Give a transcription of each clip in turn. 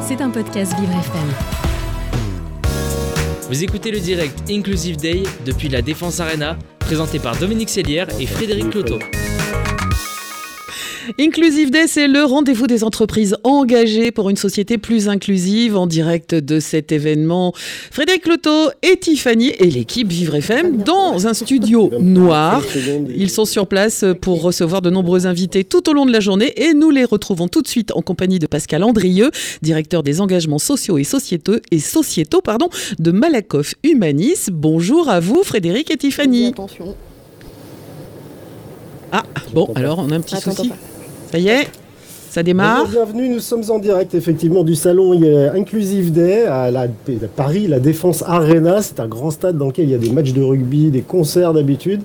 C'est un podcast Vivre FM. Vous écoutez le direct Inclusive Day depuis la Défense Arena, présenté par Dominique Sellière et Frédéric Cloteau. Inclusive Day, c'est le rendez-vous des entreprises engagées pour une société plus inclusive. En direct de cet événement, Frédéric Loto et Tiffany et l'équipe Vivre FM dans un studio noir. Ils sont sur place pour recevoir de nombreux invités tout au long de la journée et nous les retrouvons tout de suite en compagnie de Pascal Andrieux, directeur des engagements sociaux et sociétaux, et sociétaux pardon, de Malakoff Humanis. Bonjour à vous, Frédéric et Tiffany. Attention. Ah, bon, alors on a un petit Attends, souci. Ça y est Ça démarre bienvenue, nous sommes en direct effectivement du salon Inclusive Day à, la, Paris, la Défense Arena. C'est un grand stade dans lequel il y a des matchs de rugby, des concerts d'habitude.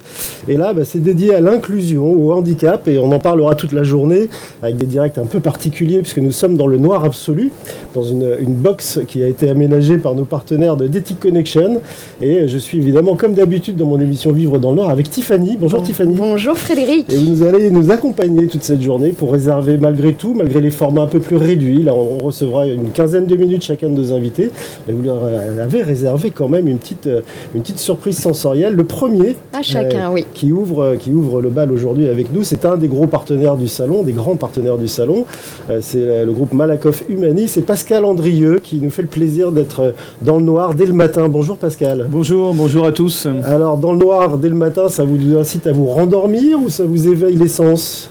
Et là, bah, c'est dédié à l'inclusion, au handicap, et on en parlera toute la journée avec des directs un peu particuliers puisque nous sommes dans le noir absolu, dans une, une box qui a été aménagée par nos partenaires de Detic Connection. Et je suis évidemment, comme d'habitude, dans mon émission Vivre dans le Noir avec Tiffany. Bonjour Tiffany. Bonjour Frédéric. Et vous allez nous accompagner toute cette journée pour réserver malgré tout, malgré les formats un peu plus réduits. Là, on recevra une quinzaine de minutes chacun de nos invités. Et vous leur euh, avez réservé quand même une petite, euh, une petite surprise sensorielle. Le premier À chacun, oui. qui ouvre, euh, qui ouvre le bal aujourd'hui avec nous, c'est un des gros partenaires du salon, des grands partenaires du salon. Euh, c'est euh, le groupe Malakoff Humani. C'est Pascal Andrieux qui nous fait le plaisir d'être euh, dans le noir dès le matin. Bonjour Pascal. Bonjour, bonjour à tous. Alors, dans le noir dès le matin, ça vous incite à vous rendormir ou ça vous éveille les sens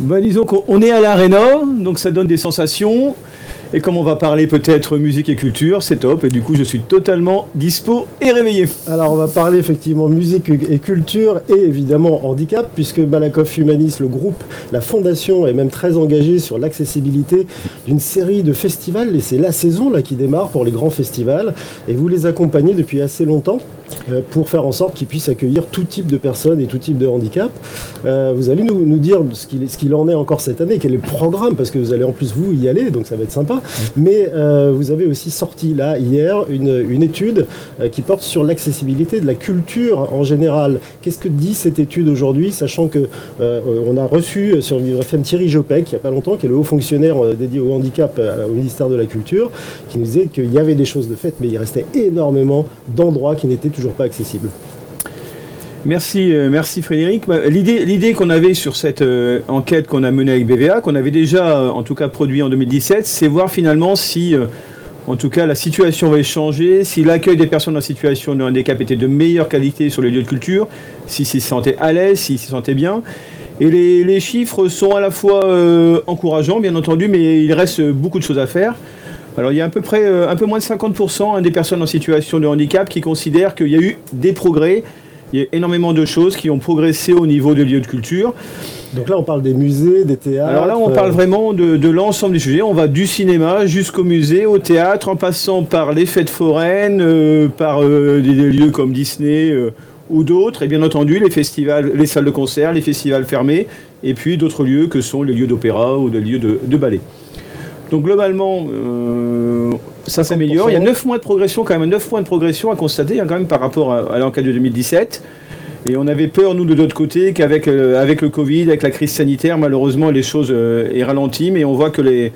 Bah, disons qu'on est à l'Arena, donc ça donne des sensations. Et comme on va parler peut-être musique et culture, c'est top. Et du coup, je suis totalement dispo et réveillé. Alors on va parler effectivement musique et culture et évidemment handicap puisque Malakoff Humanis, le groupe, la fondation est même très engagée sur l'accessibilité d'une série de festivals et c'est la saison là qui démarre pour les grands festivals et vous les accompagnez depuis assez longtemps pour faire en sorte qu'ils puissent accueillir tout type de personnes et tout type de handicap. Euh, vous allez nous, dire ce qu'il en est encore cette année, quel est le programme parce que vous allez en plus vous y aller donc ça va être sympa. Mais euh, vous avez aussi sorti là hier une, étude euh, qui porte sur l'accessibilité de la culture en général. Qu'est-ce que dit cette étude aujourd'hui, sachant que euh, on a reçu sur Vivre FM Thierry Jopek il n'y a pas longtemps, qui est le haut fonctionnaire euh, dédié au handicap euh, au ministère de la Culture, qui nous disait qu'il y avait des choses de faites, mais il restait énormément d'endroits qui n'étaient toujours pas accessibles. Merci, euh, merci Frédéric. Bah, L'idée, qu'on avait sur cette euh, enquête qu'on a menée avec BVA, qu'on avait déjà euh, en tout cas produit en 2017, c'est voir finalement si, en tout cas, la situation va changer, si l'accueil des personnes en situation de handicap était de meilleure qualité sur les lieux de culture, s'ils s'y sentaient à l'aise, s'ils s'y sentaient bien. Et les, chiffres sont à la fois encourageants, bien entendu, mais il reste beaucoup de choses à faire. Alors il y a à peu près euh, un peu moins de 50% hein, des personnes en situation de handicap qui considèrent qu'il y a eu des progrès. Il y a énormément de choses qui ont progressé au niveau des lieux de culture. Donc là, on parle des musées, des théâtres. Alors là, on euh, parle vraiment de, de l'ensemble du sujet. On va du cinéma jusqu'au musée, au théâtre, en passant par les fêtes foraines, euh, par euh, des, des lieux comme Disney euh, ou d'autres, et bien entendu les festivals, les salles de concert, les festivals fermés, et puis d'autres lieux que sont les lieux d'opéra ou des lieux de, de ballet. Donc globalement, euh, ça s'améliore. Il y a 9 mois de progression, quand même 9 points de progression à constater hein, quand même par rapport à, l'enquête de 2017. Et on avait peur, nous, de notre côté, qu'avec euh, le Covid, avec la crise sanitaire, malheureusement, les choses euh, aient ralenti. Mais on voit que.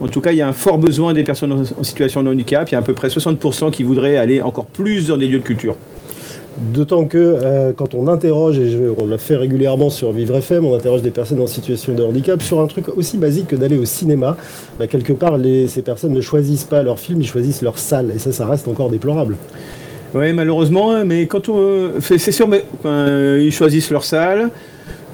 En tout cas, il y a un fort besoin des personnes en situation de handicap. Il y a à peu près 60% qui voudraient aller encore plus dans des lieux de culture. D'autant que euh, quand on interroge, et je, on l'a fait régulièrement sur Vivre FM, on interroge des personnes en situation de handicap sur un truc aussi basique que d'aller au cinéma. Bah, quelque part, ces personnes ne choisissent pas leur film, ils choisissent leur salle. Et ça, ça reste encore déplorable. Oui, malheureusement, hein, mais quand on. fait- C'est sûr, mais ils choisissent leur salle.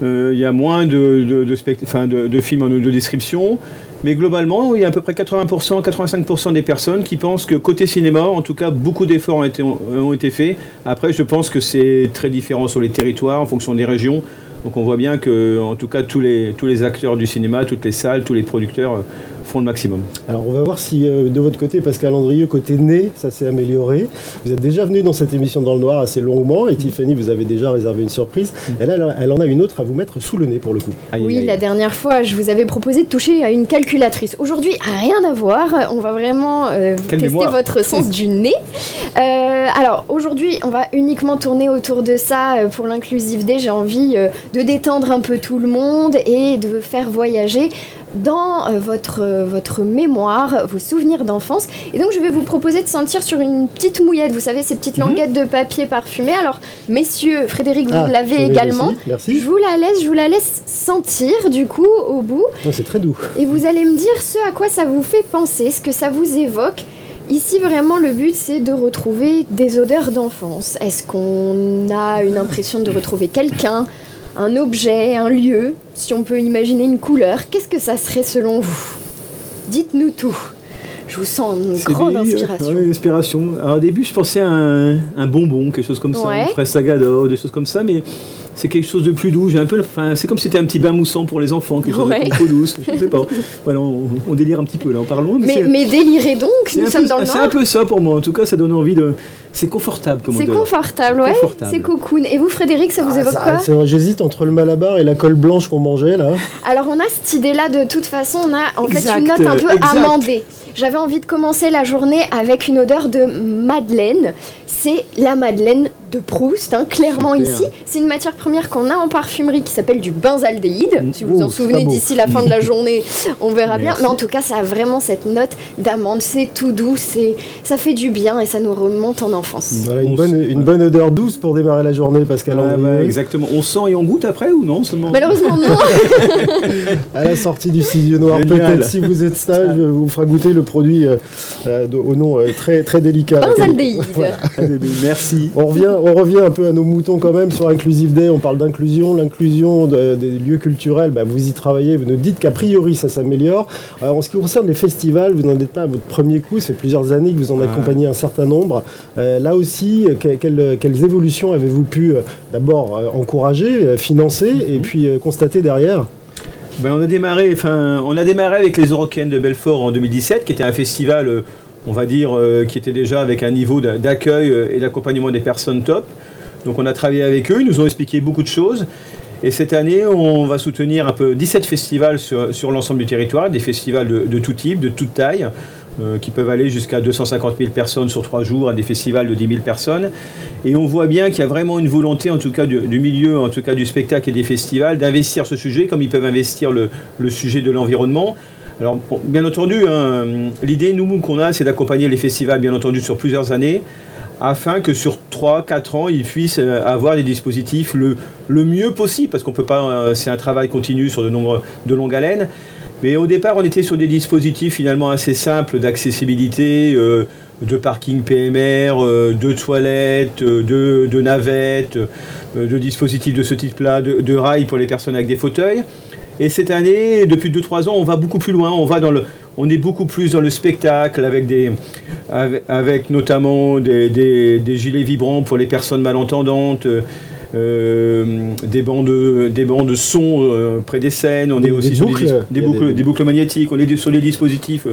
Euh, Il y a moins de, de, de films en audio description. Mais globalement, il y a à peu près 80%, 85% des personnes qui pensent que côté cinéma, en tout cas, beaucoup d'efforts ont été, faits. Après, je pense que c'est très différent sur les territoires, en fonction des régions. Donc on voit bien que, en tout cas, tous les, acteurs du cinéma, toutes les salles, tous les producteurs font le maximum. Alors on va voir si euh, de votre côté, Pascal Andrieux, côté nez, ça s'est amélioré. Vous êtes déjà venu dans cette émission dans le noir assez longuement et Tiffany, vous avez déjà réservé une surprise. Et là, elle- elle en a une autre à vous mettre sous le nez pour le coup. Aïe, Oui, aïe, la dernière fois, je vous avais proposé de toucher à une calculatrice. Aujourd'hui, rien à voir. On va vraiment euh, tester mémoire. votre sens du nez. Euh, alors, aujourd'hui, on va uniquement tourner autour de ça euh, pour l'inclusive day. J'ai envie euh, de détendre un peu tout le monde et de faire voyager dans euh, votre, euh, votre mémoire, vos souvenirs d'enfance. Et donc je vais vous proposer de sentir sur une petite mouillette, vous savez, ces petites Mhm. languettes de papier parfumées. Alors, messieurs, Frédéric, vous Ah, l'avez également. Merci. merci. Je vous la laisse, je vous la laisse sentir du coup au bout. Oh, c'est très doux. Et vous allez me dire ce à quoi ça vous fait penser, ce que ça vous évoque. Ici, vraiment, le but, c'est de retrouver des odeurs d'enfance. Est-ce qu'on a une impression de retrouver quelqu'un, un objet, un lieu Si on peut imaginer une couleur, qu'est-ce que ça serait selon vous? Dites-nous tout. Je vous sens une grande des- inspiration. ouais, inspiration. Alors, au début, je pensais à un, un bonbon, quelque chose comme ça, fraise sagador, des choses comme ça, mais c'est quelque chose de plus doux. J'ai un peu, enfin, c'est comme si c'était un petit bain moussant pour les enfants, quelque chose Ouais. de trop douce. Je sais pas. Voilà, on, on délire un petit peu là en parlant. Mais, mais délirez donc, c'est nous un sommes peu- dans le C'est un peu ça pour moi. En tout cas, ça donne envie de. C'est confortable comme C'est confortable, ouais. C'est cocoon. Et vous, Frédéric, ça vous Ah, évoque ça- quoi J'hésite entre le malabar et la colle blanche qu'on mangeait là. Alors on a cette idée-là de toute façon, on a en fait une note un peu exact. amendée. J'avais envie de commencer la journée avec une odeur de madeleine. C'est la madeleine de Proust, hein, clairement Super. ici. C'est une matière première qu'on a en parfumerie qui s'appelle du benzaldéhyde. Si vous Oh, en souvenez d'ici la fin de la journée, on verra bien. Mais en tout cas, ça a vraiment cette note d'amande. C'est tout doux, c'est ça fait du bien et ça nous remonte en enfance. Voilà, une, On bonne, une bonne odeur douce pour démarrer la journée, Pascal. Andrieux. ouais, exactement. On sent et on goûte après ou non seulement Malheureusement non. À la sortie du studio noir, peut-être si vous êtes sage, je vous fera goûter le produit euh, euh, au nom euh, très, très délicat. Benzaldéhyde. Merci. On revient, on revient un peu à nos moutons quand même sur Inclusive Day. On parle d'inclusion, l'inclusion de- des lieux culturels. bah, vous y travaillez. Vous nous dites qu'a priori ça s'améliore. Alors, en ce qui concerne les festivals, vous n'en êtes pas à votre premier coup. Ça fait plusieurs années que vous en accompagnez un certain nombre. Euh, là aussi, que- quelles, quelles évolutions avez-vous pu euh, d'abord euh, encourager, financer Mhm. et puis euh, constater derrière? Ben, on a démarré, on a démarré avec les Eurocaines de Belfort en 2017, qui était un festival, on va dire, euh, qui était déjà avec un niveau d'a- d'accueil euh, et d'accompagnement des personnes top. Donc on a travaillé avec eux, ils nous ont expliqué beaucoup de choses. Et cette année, on va soutenir un peu 17 festivals sur, l'ensemble du territoire, des festivals de, tout type, de toute taille, euh, qui peuvent aller jusqu'à 250 000 personnes sur trois jours, à des festivals de 10 000 personnes. Et on voit bien qu'il y a vraiment une volonté, en tout cas du, milieu, en tout cas du spectacle et des festivals, d'investir ce sujet, comme ils peuvent investir le sujet de l'environnement. Alors, bien entendu, hein, l'idée, nous, qu'on a, c'est d'accompagner les festivals, bien entendu, sur plusieurs années, afin que sur 3-4 ans, ils puissent euh, avoir des dispositifs le, le mieux possible, parce qu'on peut pas, euh, c'est un travail continu sur de, nombreux, de longue haleine. Mais au départ, on était sur des dispositifs finalement assez simples d'accessibilité, euh, de parking PMR, euh, de toilettes, euh, de, navettes, euh, de dispositifs de ce type-là, de rails pour les personnes avec des fauteuils. Et cette année, depuis 2-3 ans, on va beaucoup plus loin. On va dans le, on est beaucoup plus dans le spectacle avec des, avec, avec notamment des, des- des gilets vibrants pour les personnes malentendantes. euh, des bandes, des bandes son euh, près des scènes. On Des- est aussi des sur boucles. des, boucles, des- boucles magnétiques. On est sur les dispositifs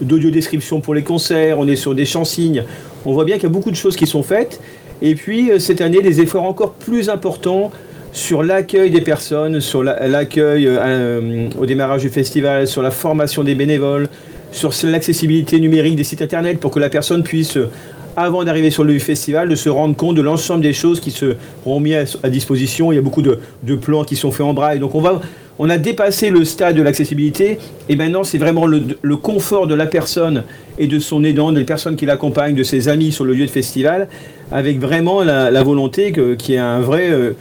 d'audio description pour les concerts. On est sur des champs-signes. On voit bien qu'il y a beaucoup de choses qui sont faites. Et puis euh, cette année, des efforts encore plus importants sur l'accueil des personnes, sur la- l'accueil euh, au démarrage du festival, sur la formation des bénévoles, sur l'accessibilité numérique des sites internet pour que la personne puisse, euh, avant d'arriver sur le festival, de se rendre compte de l'ensemble des choses qui seront mises à, disposition. Il y a beaucoup de, plans qui sont faits en braille. Donc on, va, on a dépassé le stade de l'accessibilité et maintenant c'est vraiment le, confort de la personne et de son aidant, des personnes qui l'accompagnent, de ses amis sur le lieu de festival, avec vraiment la, volonté qu'il y ait un vrai... euh,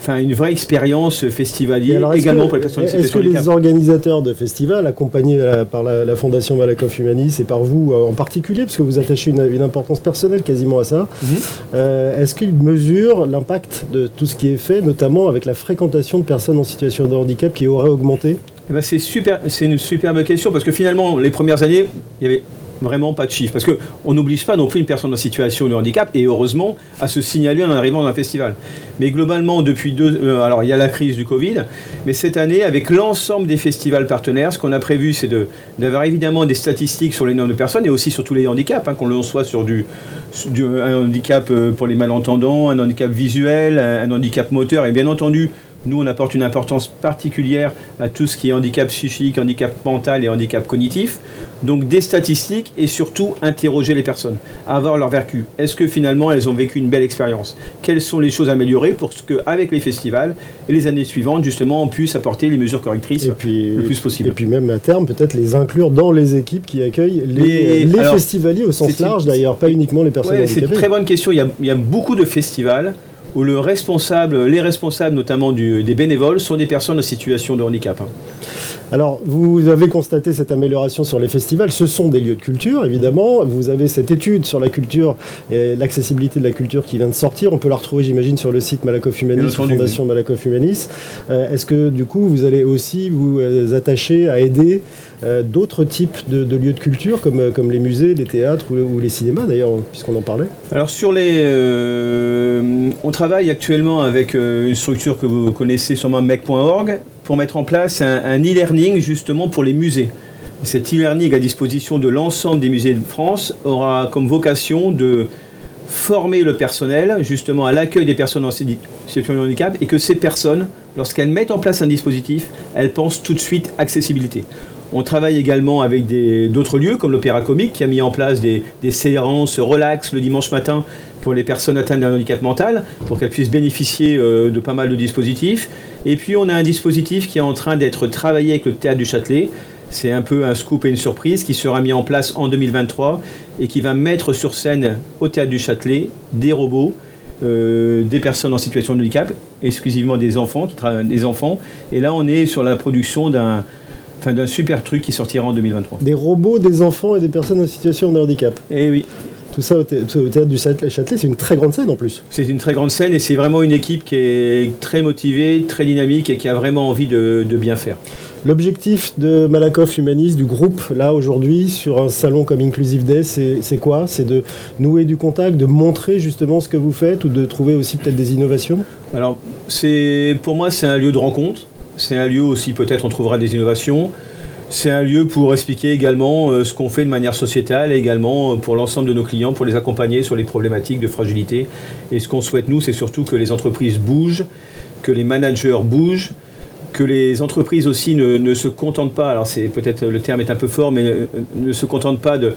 Enfin, une vraie expérience festivalière également que- pour les personnes en Est-ce que les organisateurs de festivals, accompagnés par la, la Fondation Malakoff Humanis et par vous euh, en particulier, parce que vous attachez une, une importance personnelle quasiment à ça, Mhm. euh, est-ce qu'ils mesurent l'impact de tout ce qui est fait, notamment avec la fréquentation de personnes en situation de handicap qui aurait augmenté? Eh ben, c'est super, c'est une superbe question parce que finalement, les premières années, il y avait vraiment pas de chiffres parce que on n'oblige pas non plus une personne en situation de handicap et heureusement à se signaler en arrivant dans un festival. Mais globalement, depuis deux, euh, alors il y a la crise du Covid, mais cette année, avec l'ensemble des festivals partenaires, ce qu'on a prévu, c'est de d'avoir évidemment des statistiques sur les nombres de personnes et aussi sur tous les handicaps, hein, qu'on le soit sur du, du- un handicap euh, pour les malentendants, un handicap visuel, un handicap moteur et bien entendu Nous, on apporte une importance particulière à tout ce qui est handicap psychique, handicap mental et handicap cognitif. Donc des statistiques et surtout interroger les personnes, avoir leur vécu. Est-ce que finalement elles ont vécu une belle expérience? Quelles sont les choses à améliorer pour que, avec les festivals et les années suivantes, justement, on puisse apporter les mesures correctrices Et puis, le plus possible? et puis même à terme, peut-être les inclure dans les équipes qui accueillent les, Les- les alors, festivaliers au sens large d'ailleurs, pas uniquement les personnes Ouais, c'est une handicapées. très bonne question. Il y, a, il y a beaucoup de festivals où le responsable, les responsables notamment des bénévoles sont des personnes en situation de handicap. Alors, vous avez constaté cette amélioration sur les festivals. Ce sont des lieux de culture, évidemment. Vous avez cette étude sur la culture et l'accessibilité de la culture qui vient de sortir. On peut la retrouver, j'imagine, sur le site Malakoff Humanis, Fondation Malakoff Humanis. Euh, Est-ce que, du coup, vous allez aussi vous euh, attacher à aider euh, d'autres types de, de lieux de culture, comme, comme les musées, les théâtres ou, ou les cinémas, d'ailleurs, puisqu'on en parlait? Alors sur les, euh, on travaille actuellement avec une structure que vous connaissez sûrement, mec.org, pour mettre en place un, e-learning justement pour les musées. Cet e-learning à disposition de l'ensemble des musées de France aura comme vocation de former le personnel justement à l'accueil des personnes en situ- situation de handicap et que ces personnes, lorsqu'elles mettent en place un dispositif, elles pensent tout de suite accessibilité. On travaille également avec d'autres lieux comme l'Opéra Comique qui a mis en place des, séances relax le dimanche matin pour les personnes atteintes d'un handicap mental pour qu'elles puissent bénéficier euh, de pas mal de dispositifs. Et puis on a un dispositif qui est en train d'être travaillé avec le Théâtre du Châtelet. C'est un peu un scoop et une surprise qui sera mis en place en 2023 et qui va mettre sur scène au Théâtre du Châtelet des robots, euh, des personnes en situation de handicap, exclusivement des enfants, qui des enfants. Et là on est sur la production d'un enfin, d'un super truc qui sortira en 2023. Des robots, des enfants et des personnes en situation de handicap. Et oui, Tout ça au, thé- au théâtre du Châtelet, c'est une très grande scène en plus. c'est une très grande scène et c'est vraiment une équipe qui est très motivée, très dynamique et qui a vraiment envie de, de bien faire. L'objectif de Malakoff Humanis, du groupe, là, aujourd'hui, sur un salon comme Inclusive Day, c'est quoi? C'est de nouer du contact, de montrer justement ce que vous faites ou de trouver aussi peut-être des innovations? Alors, pour moi, c'est un lieu de rencontre. C'est un lieu aussi, peut-être, on trouvera des innovations. C'est un lieu pour expliquer également euh, ce qu'on fait de manière sociétale et également euh, pour l'ensemble de nos clients, pour les accompagner sur les problématiques de fragilité. Et ce qu'on souhaite, nous, c'est surtout que les entreprises bougent, que les managers bougent, que les entreprises aussi ne, ne se contentent pas, alors c'est peut-être le terme est un peu fort, mais euh, ne se contentent pas de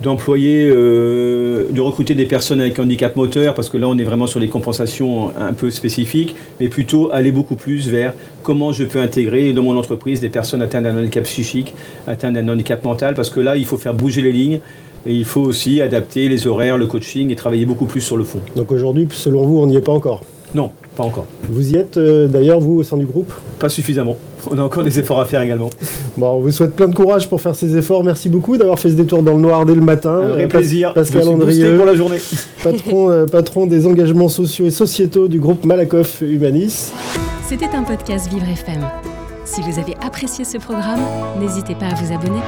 d'employer, euh, de recruter des personnes avec handicap moteur, parce que là on est vraiment sur des compensations un peu spécifiques, mais plutôt aller beaucoup plus vers comment je peux intégrer dans mon entreprise des personnes atteintes d'un handicap psychique, atteintes d'un handicap mental, parce que là il faut faire bouger les lignes et il faut aussi adapter les horaires, le coaching et travailler beaucoup plus sur le fond. Donc aujourd'hui, selon vous, on n'y est pas encore? Non, pas encore. Vous y êtes euh, d'ailleurs, vous, au sein du groupe? Pas suffisamment. On a encore des efforts à faire également. Bon, on vous souhaite plein de courage pour faire ces efforts. Merci beaucoup d'avoir fait ce détour dans le noir dès le matin. Un vrai Euh, plaisir. Pascal Andrieux, pour la journée. patron, euh, patron des engagements sociaux et sociétaux du groupe Malakoff Humanis. C'était un podcast Vivre FM. Si vous avez apprécié ce programme, n'hésitez pas à vous abonner.